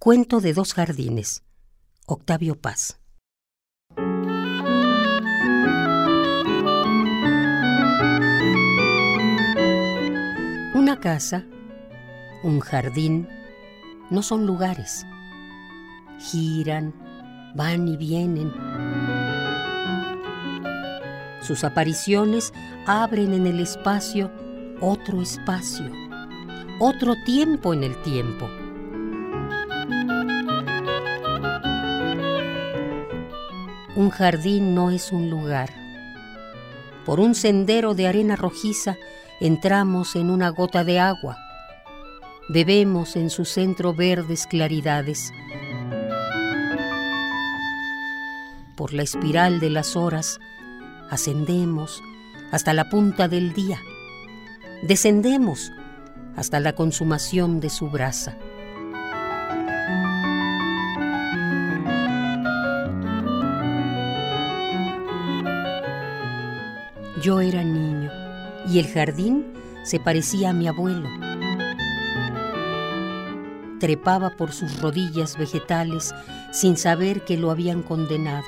Cuento de dos jardines. Octavio Paz. Una casa, un jardín, no son lugares. Giran, van y vienen. Sus apariciones abren en el espacio otro espacio, otro tiempo en el tiempo. Un jardín no es un lugar. Por un sendero de arena rojiza entramos en una gota de agua. Bebemos en su centro verdes claridades. Por la espiral de las horas ascendemos hasta la punta del día. Descendemos hasta la consumación de su brasa. Yo era niño y el jardín se parecía a mi abuelo. Trepaba por sus rodillas vegetales sin saber que lo habían condenado.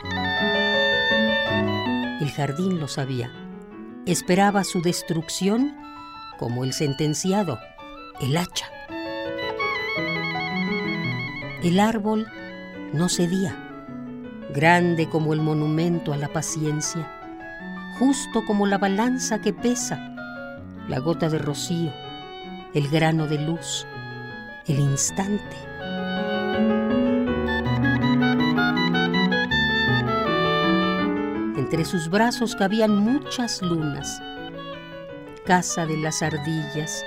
El jardín lo sabía. Esperaba su destrucción como el sentenciado, el hacha. El árbol no cedía, grande como el monumento a la paciencia justo como la balanza que pesa, la gota de rocío, el grano de luz, el instante. Entre sus brazos cabían muchas lunas, casa de las ardillas,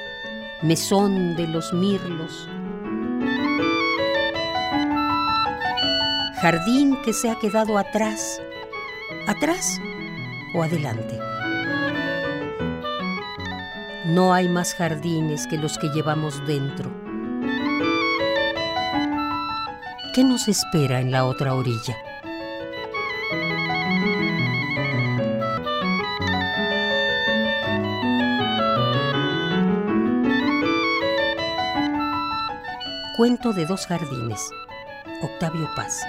mesón de los mirlos, jardín que se ha quedado atrás, atrás o adelante. No hay más jardines que los que llevamos dentro. ¿Qué nos espera en la otra orilla? Cuento de dos jardines. Octavio Paz.